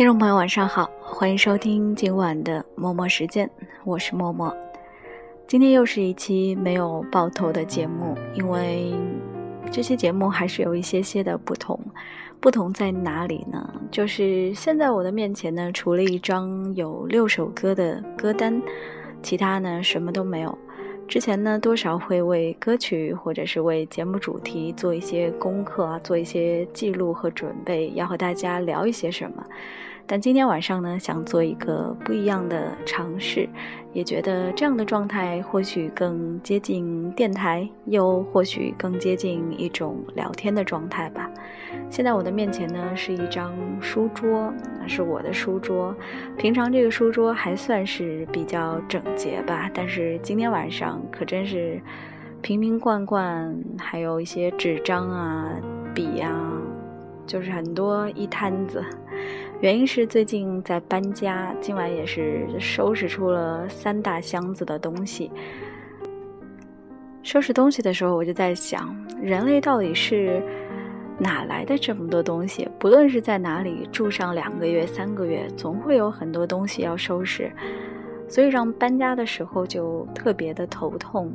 听众朋友，晚上好，欢迎收听今晚的默默时间，我是默默。今天又是一期没有爆头的节目，因为这期节目还是有一些些的不同。不同在哪里呢？就是现在我的面前呢，除了一张有六首歌的歌单，其他呢什么都没有。之前呢，多少会为歌曲或者是为节目主题做一些功课啊，做一些记录和准备，要和大家聊一些什么。但今天晚上呢，想做一个不一样的尝试，也觉得这样的状态或许更接近电台，又或许更接近一种聊天的状态吧。现在我的面前呢是一张书桌，那是我的书桌。平常这个书桌还算是比较整洁吧，但是今天晚上可真是瓶瓶罐罐，还有一些纸张啊、笔呀，就是很多一摊子。原因是最近在搬家，今晚也是收拾出了三大箱子的东西。收拾东西的时候，我就在想，人类到底是哪来的这么多东西？不论是在哪里住上两个月、三个月，总会有很多东西要收拾，所以让搬家的时候就特别的头痛。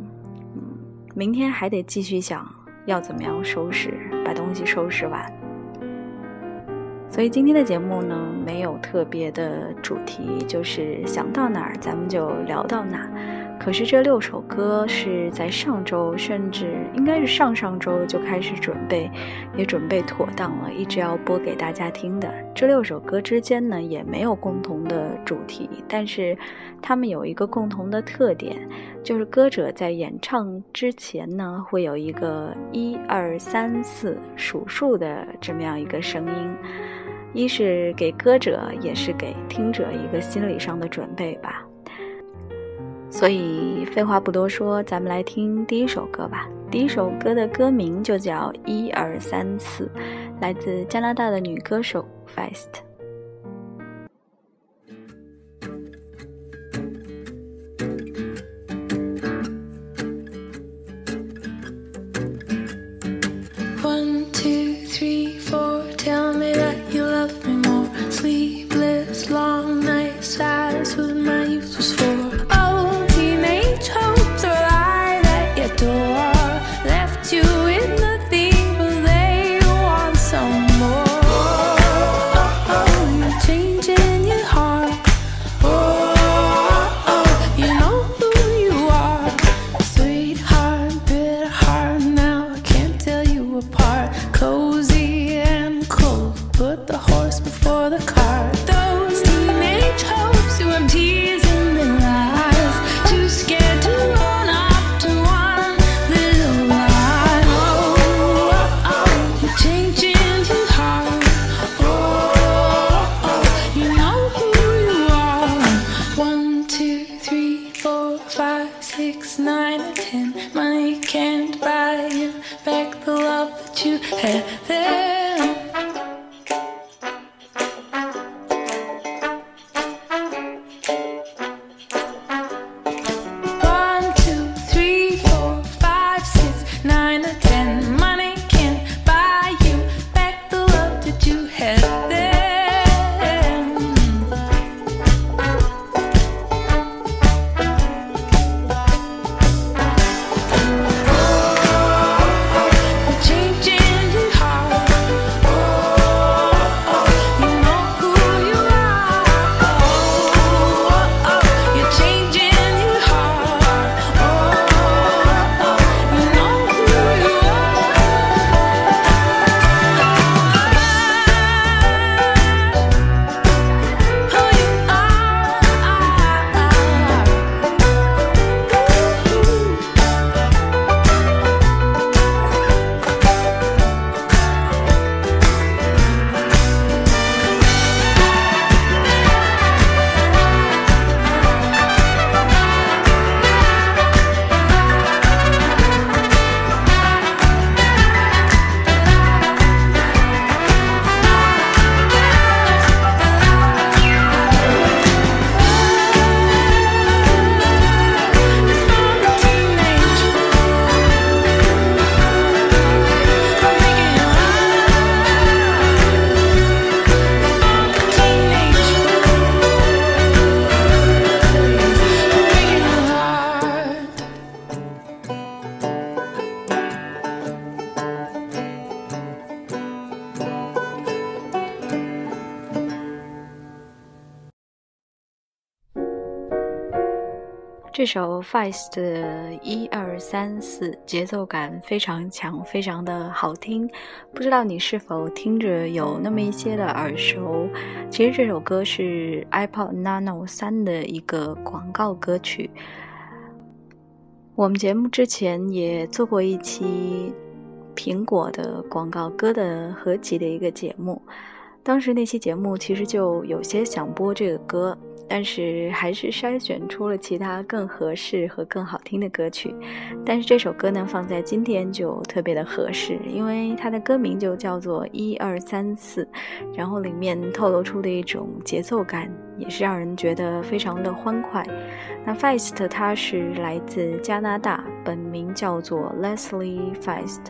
嗯，明天还得继续想要怎么样收拾，把东西收拾完。所以今天的节目呢，没有特别的主题，就是想到哪儿咱们就聊到哪。可是这六首歌是在上周，甚至应该是上上周就开始准备，也准备妥当了，一直要播给大家听的。这六首歌之间呢，也没有共同的主题，但是他们有一个共同的特点，就是歌者在演唱之前呢，会有一个一二三四数数的这么样一个声音。一是给歌者，也是给听者一个心理上的准备吧。所以废话不多说，咱们来听第一首歌吧。第一首歌的歌名就叫《一二三四》，来自加拿大的女歌手 Fast。首 Feist 的一二三四节奏感非常强，非常的好听。不知道你是否听着有那么一些的耳熟？其实这首歌是 iPod Nano 三的一个广告歌曲。我们节目之前也做过一期苹果的广告歌的合集的一个节目，当时那期节目其实就有些想播这个歌。但是还是筛选出了其他更合适和更好听的歌曲，但是这首歌呢放在今天就特别的合适，因为它的歌名就叫做一二三四，然后里面透露出的一种节奏感也是让人觉得非常的欢快。那 Feist 他是来自加拿大，本名叫做 Leslie Feist。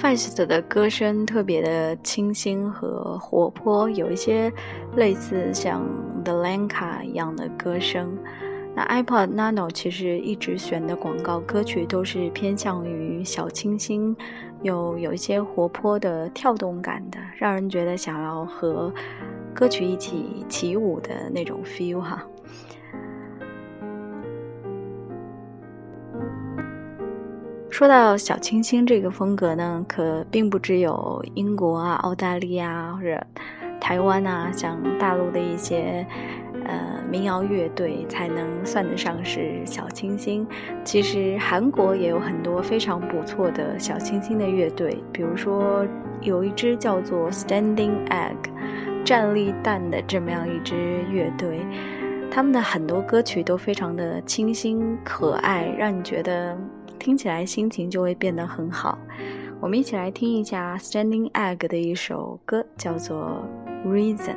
Feist 的歌声特别的清新和活泼，有一些类似像 The Lanka 一样的歌声。那 iPod Nano 其实一直选的广告歌曲都是偏向于小清新，有有一些活泼的跳动感的，让人觉得想要和歌曲一起起舞的那种 feel 哈。说到小清新这个风格呢，可并不只有英国啊、澳大利亚或者台湾啊，像大陆的一些呃民谣乐队才能算得上是小清新。其实韩国也有很多非常不错的小清新的乐队，比如说有一支叫做 Standing Egg 站立蛋的这么样一支乐队，他们的很多歌曲都非常的清新可爱，让你觉得。听起来心情就会变得很好。我们一起来听一下 Standing Egg 的一首歌，叫做《Reason》。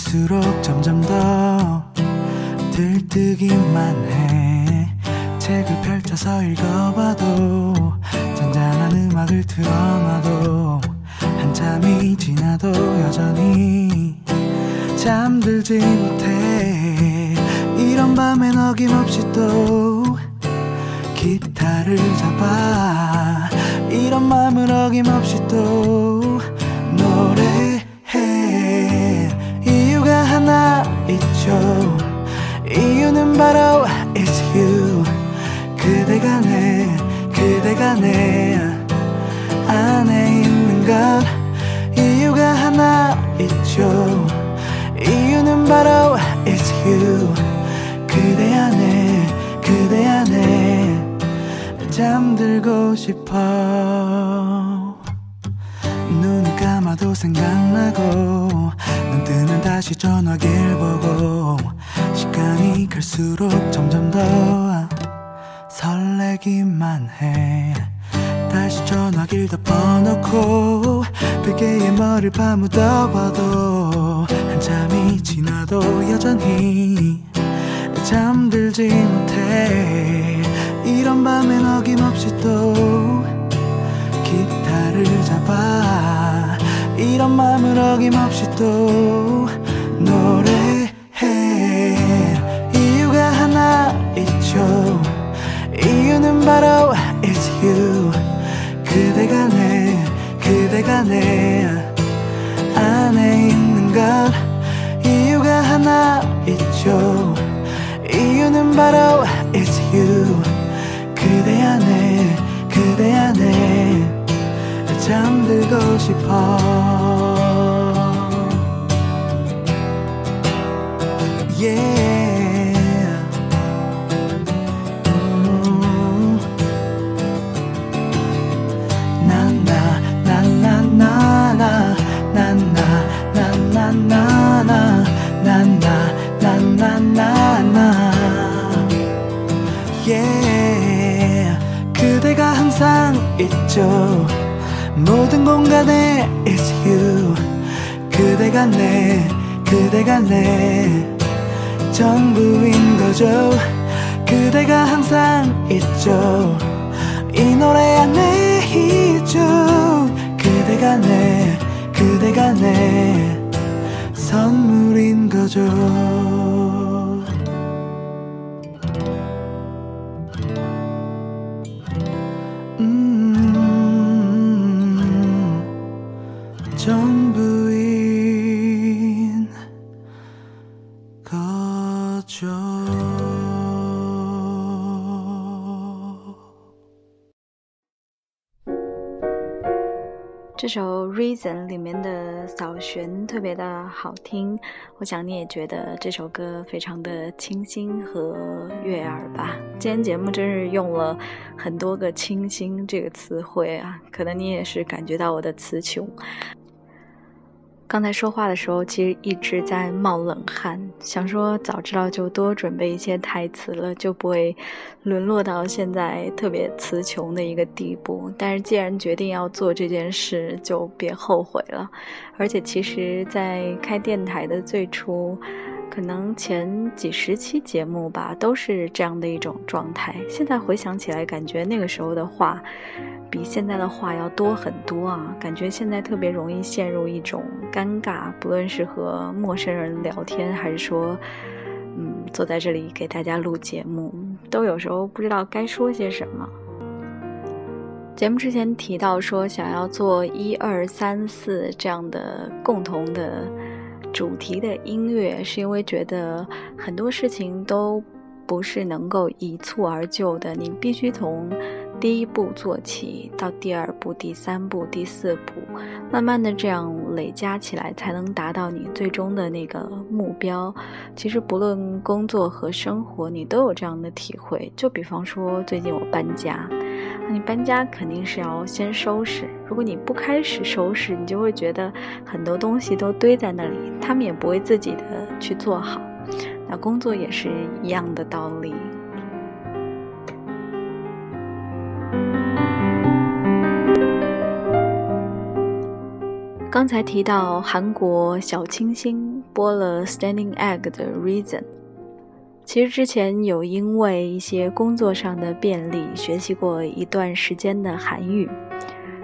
갈수록 점점 더 들뜨기만 해. 책을 펼쳐서 읽어봐도 잔잔한 음악을 틀어놔도 한참이 지나도 여전히 잠들지 못해. 이런 밤엔 어김없이 또 기타를 잡아. 이런 마음을 어김없이 또너 바로 It's you. 그대가 내 그대가 내 안에 있는 건 이유가 하나 있죠. 이유는 바로 It's you. 그대 안에 그대 안에 잠들고 싶어. 눈 감아도 생각나고 눈 뜨면 다시 전화기를 보고 시간이 갈수록 점점 더 설레기만 해. 다시 전화기를 덮어놓고 베개에 머리를 파묻어봐도 한참이 지나도 여전히 잠들지 못해. 이런 밤엔 어김없이 또 기타를 잡아. 이런 마음을 어김없이 또 노래 이유는 바로 It's you. 그대가 내 그대가 내 안에 있는 것 이유가 하나 있죠. 이유는 바로 It's you. 그대 안에 그대 안에 잠들고 싶어. Yeah 있죠. 모든 공간에 It's you. 그대가 내 그대가 내 전부인 거죠. 그대가 항상 있죠. 이 노래 안에 있죠. 그대가 내 그대가 내 선물인 거죠 这首《Reason》里面的扫弦特别的好听，我想你也觉得这首歌非常的清新和悦耳吧。今天节目真是用了很多个“清新”这个词汇啊，可能你也是感觉到我的词穷。刚才说话的时候，其实一直在冒冷汗，想说早知道就多准备一些台词了，就不会沦落到现在特别词穷的一个地步。但是既然决定要做这件事，就别后悔了。而且其实，在开电台的最初，可能前几十期节目吧，都是这样的一种状态。现在回想起来，感觉那个时候的话。比现在的话要多很多啊！感觉现在特别容易陷入一种尴尬，不论是和陌生人聊天，还是说，嗯，坐在这里给大家录节目，都有时候不知道该说些什么。节目之前提到说想要做一二三四这样的共同的主题的音乐，是因为觉得很多事情都不是能够一蹴而就的，你必须从。第一步做起，到第二步、第三步、第四步，慢慢的这样累加起来，才能达到你最终的那个目标。其实不论工作和生活，你都有这样的体会。就比方说，最近我搬家，你搬家肯定是要先收拾。如果你不开始收拾，你就会觉得很多东西都堆在那里，他们也不会自己的去做好。那工作也是一样的道理。刚才提到韩国小清新播了《Standing Egg》的 Reason，其实之前有因为一些工作上的便利学习过一段时间的韩语，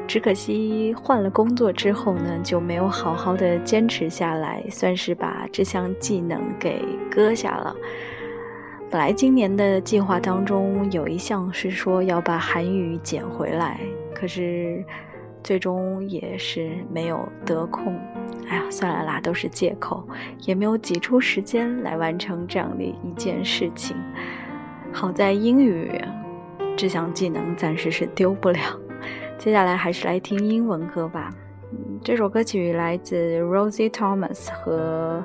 只可惜换了工作之后呢就没有好好的坚持下来，算是把这项技能给搁下了。本来今年的计划当中有一项是说要把韩语捡回来，可是。最终也是没有得空，哎呀，算了啦，都是借口，也没有挤出时间来完成这样的一件事情。好在英语这项技能暂时是丢不了。接下来还是来听英文歌吧。这首歌曲来自 Rosie Thomas 和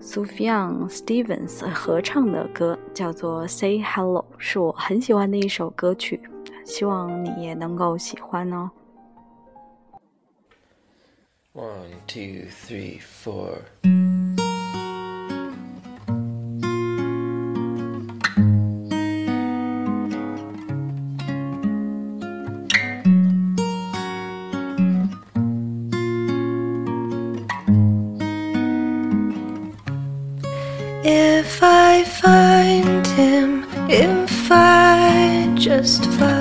Sufjan Stevens 合唱的歌，叫做《Say Hello》，是我很喜欢的一首歌曲，希望你也能够喜欢哦。One, two, three, four. If I find him, if I just follow,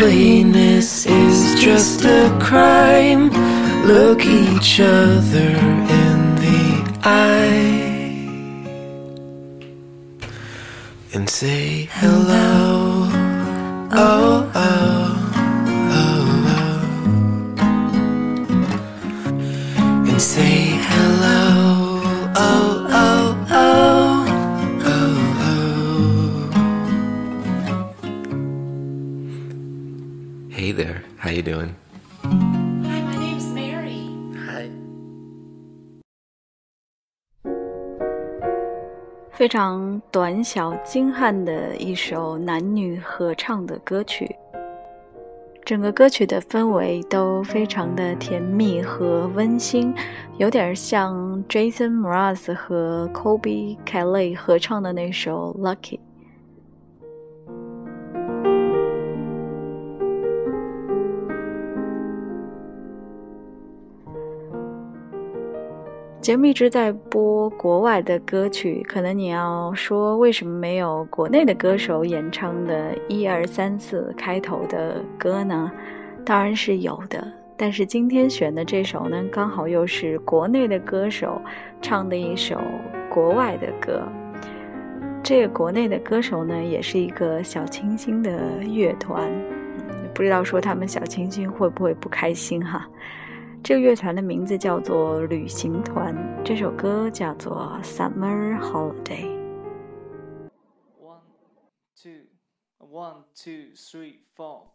Silliness is just a crime. Look each other in the eye and say hello. Oh, oh, 常短小精悍的一首男女合唱的歌曲，整个歌曲的氛围都非常的甜蜜和温馨，有点像 Jason Mraz 和 Kobe Kelly 合唱的那首《Lucky》。节目一直在播国外的歌曲，可能你要说为什么没有国内的歌手演唱的“一二三四”开头的歌呢？当然是有的，但是今天选的这首呢，刚好又是国内的歌手唱的一首国外的歌。这个国内的歌手呢，也是一个小清新的乐团，不知道说他们小清新会不会不开心哈？这个乐团的名字叫做旅行团，这首歌叫做《Summer Holiday》。One, two, one, two, three, four.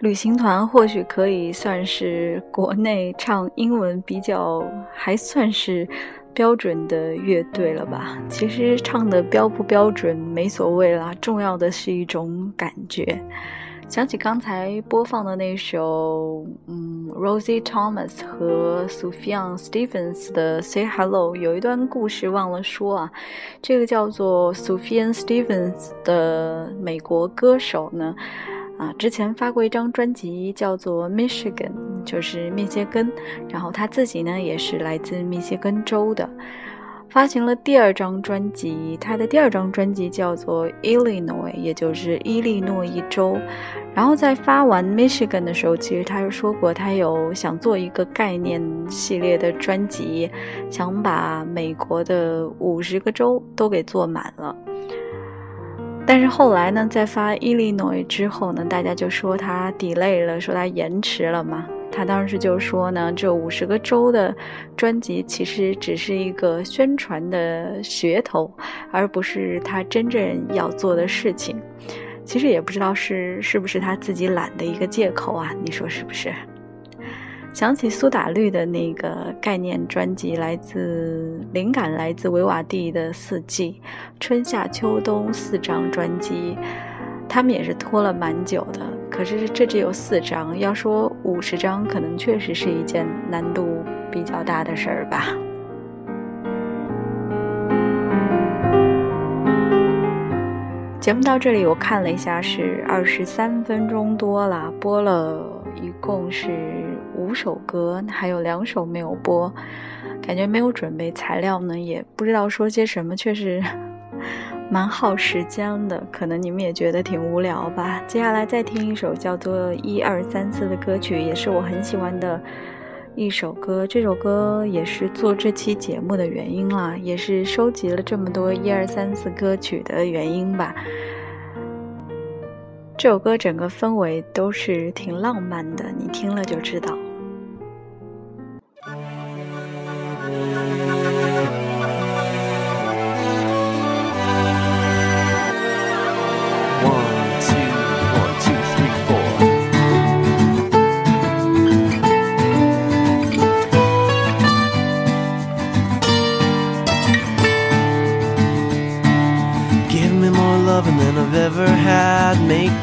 旅行团或许可以算是国内唱英文比较还算是标准的乐队了吧？其实唱的标不标准没所谓啦，重要的是一种感觉。想起刚才播放的那首，嗯，Rosie Thomas 和 Sufjan Stevens 的《Say Hello》，有一段故事忘了说啊。这个叫做 Sufjan Stevens 的美国歌手呢，啊，之前发过一张专辑叫做《Michigan》，就是密歇根。然后他自己呢，也是来自密歇根州的。发行了第二张专辑，他的第二张专辑叫做《Illinois》，也就是伊利诺伊州。然后在发完《Michigan》的时候，其实他就说过，他有想做一个概念系列的专辑，想把美国的五十个州都给做满了。但是后来呢，在发《Illinois》之后呢，大家就说他 delay 了，说他延迟了嘛。他当时就说呢，这五十个州的专辑其实只是一个宣传的噱头，而不是他真正要做的事情。其实也不知道是是不是他自己懒的一个借口啊？你说是不是？想起苏打绿的那个概念专辑，来自灵感来自维瓦蒂的四季，春夏秋冬四张专辑。他们也是拖了蛮久的，可是这只有四张，要说五十张，可能确实是一件难度比较大的事儿吧。节目到这里，我看了一下是二十三分钟多了，播了一共是五首歌，还有两首没有播，感觉没有准备材料呢，也不知道说些什么，确实。蛮耗时间的，可能你们也觉得挺无聊吧。接下来再听一首叫做《一二三四》的歌曲，也是我很喜欢的一首歌。这首歌也是做这期节目的原因啦，也是收集了这么多一二三四歌曲的原因吧。这首歌整个氛围都是挺浪漫的，你听了就知道。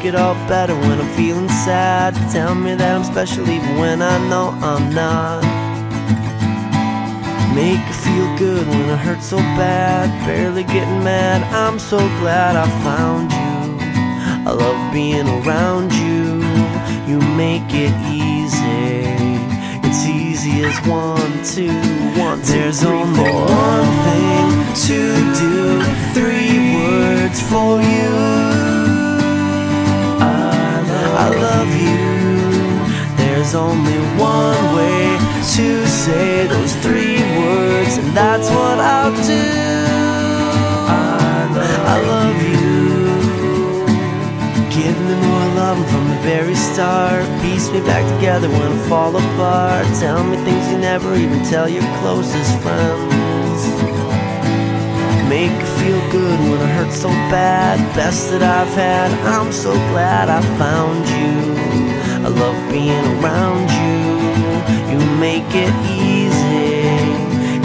Make it all better when I'm feeling sad. Tell me that I'm special even when I know I'm not. Make it feel good when I hurt so bad. Barely getting mad. I'm so glad I found you. I love being around you. You make it easy. It's easy as one, two, one, two, There's three, only four. one thing to do. Three words for you. Love from the very start. Piece me back together when I fall apart. Tell me things you never even tell your closest friends. Make it feel good when I hurt so bad. Best that I've had. I'm so glad I found you. I love being around you. You make it easy.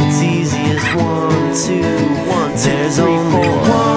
It's easy as one, two, one, two, There's three, only four. one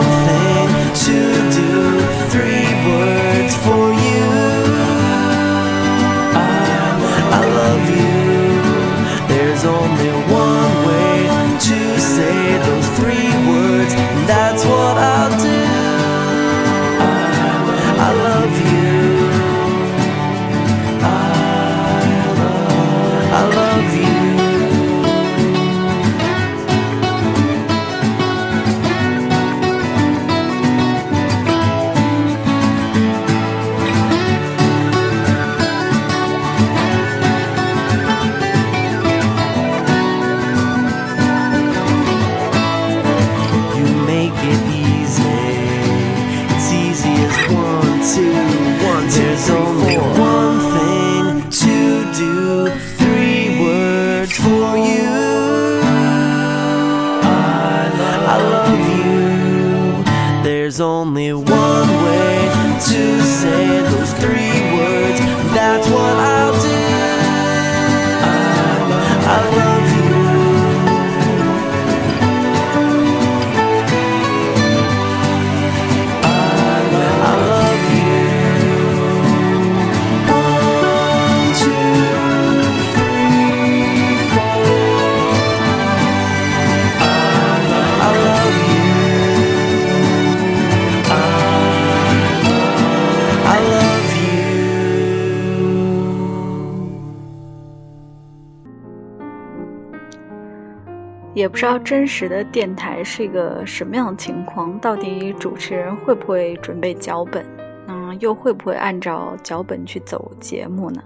也不知道真实的电台是一个什么样的情况，到底主持人会不会准备脚本，嗯，又会不会按照脚本去走节目呢？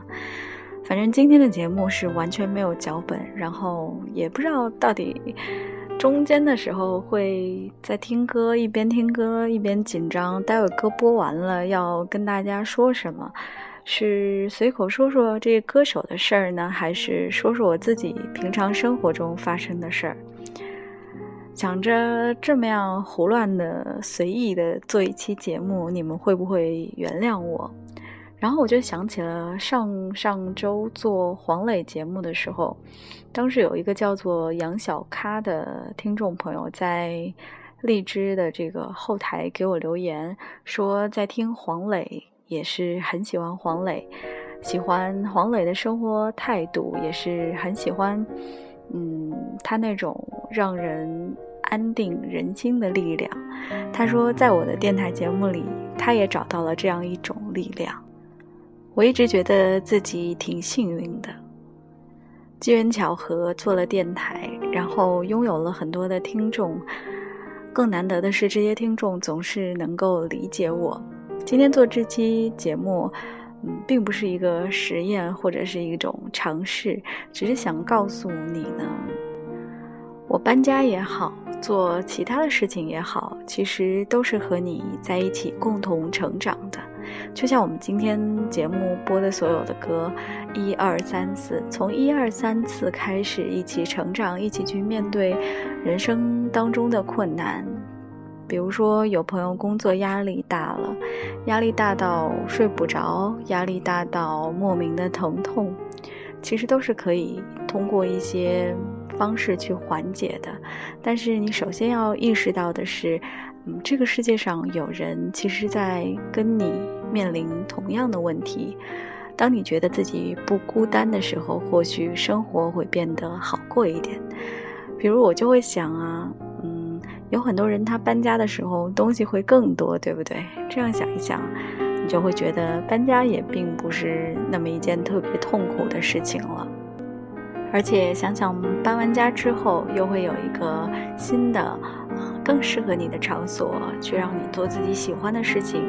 反正今天的节目是完全没有脚本，然后也不知道到底中间的时候会在听歌，一边听歌一边紧张，待会歌播完了要跟大家说什么，是随口说说这个歌手的事儿呢，还是说说我自己平常生活中发生的事儿？想着这么样胡乱的、随意的做一期节目，你们会不会原谅我？然后我就想起了上上周做黄磊节目的时候，当时有一个叫做杨小咖的听众朋友在荔枝的这个后台给我留言，说在听黄磊，也是很喜欢黄磊，喜欢黄磊的生活态度，也是很喜欢，嗯，他那种让人安定人心的力量。他说，在我的电台节目里，他也找到了这样一种力量。我一直觉得自己挺幸运的，机缘巧合做了电台，然后拥有了很多的听众。更难得的是，这些听众总是能够理解我。今天做这期节目，嗯，并不是一个实验或者是一种尝试，只是想告诉你呢，我搬家也好，做其他的事情也好，其实都是和你在一起共同成长的。就像我们今天节目播的所有的歌，一二三四，从一二三次开始一起成长，一起去面对人生当中的困难。比如说，有朋友工作压力大了，压力大到睡不着，压力大到莫名的疼痛，其实都是可以通过一些方式去缓解的。但是你首先要意识到的是。嗯，这个世界上有人其实，在跟你面临同样的问题。当你觉得自己不孤单的时候，或许生活会变得好过一点。比如我就会想啊，嗯，有很多人他搬家的时候东西会更多，对不对？这样想一想，你就会觉得搬家也并不是那么一件特别痛苦的事情了。而且想想搬完家之后，又会有一个新的。更适合你的场所，去让你做自己喜欢的事情，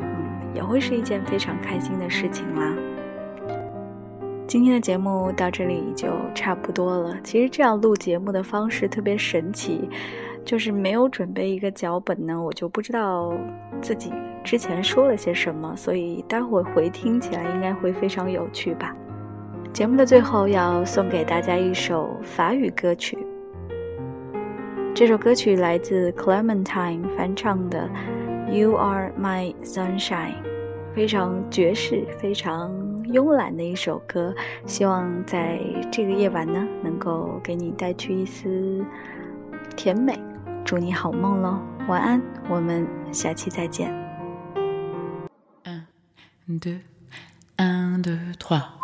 嗯，也会是一件非常开心的事情啦。今天的节目到这里就差不多了。其实这样录节目的方式特别神奇，就是没有准备一个脚本呢，我就不知道自己之前说了些什么，所以待会回听起来应该会非常有趣吧。节目的最后要送给大家一首法语歌曲。这首歌曲来自 Clementine 翻唱的《You Are My Sunshine》，非常爵士、非常慵懒的一首歌。希望在这个夜晚呢，能够给你带去一丝甜美。祝你好梦喽，晚安，我们下期再见。and and 2.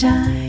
shine.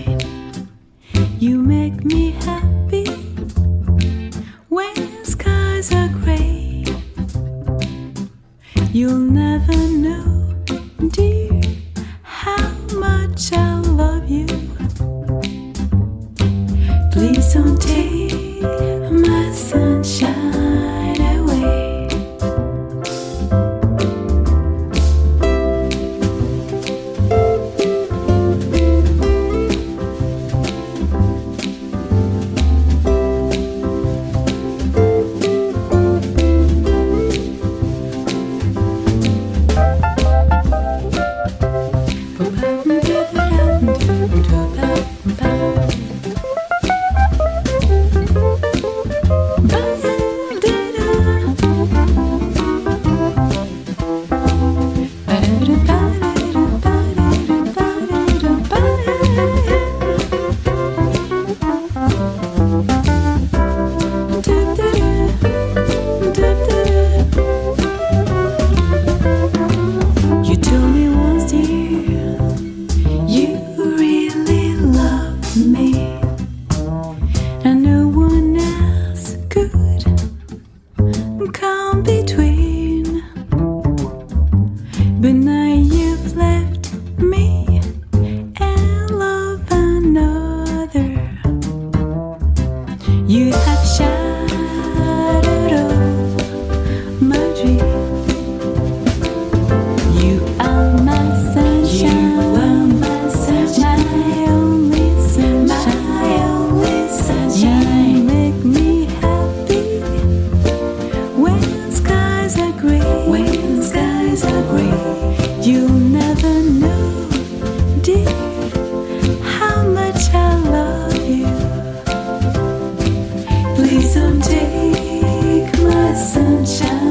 Please don't take my sunshine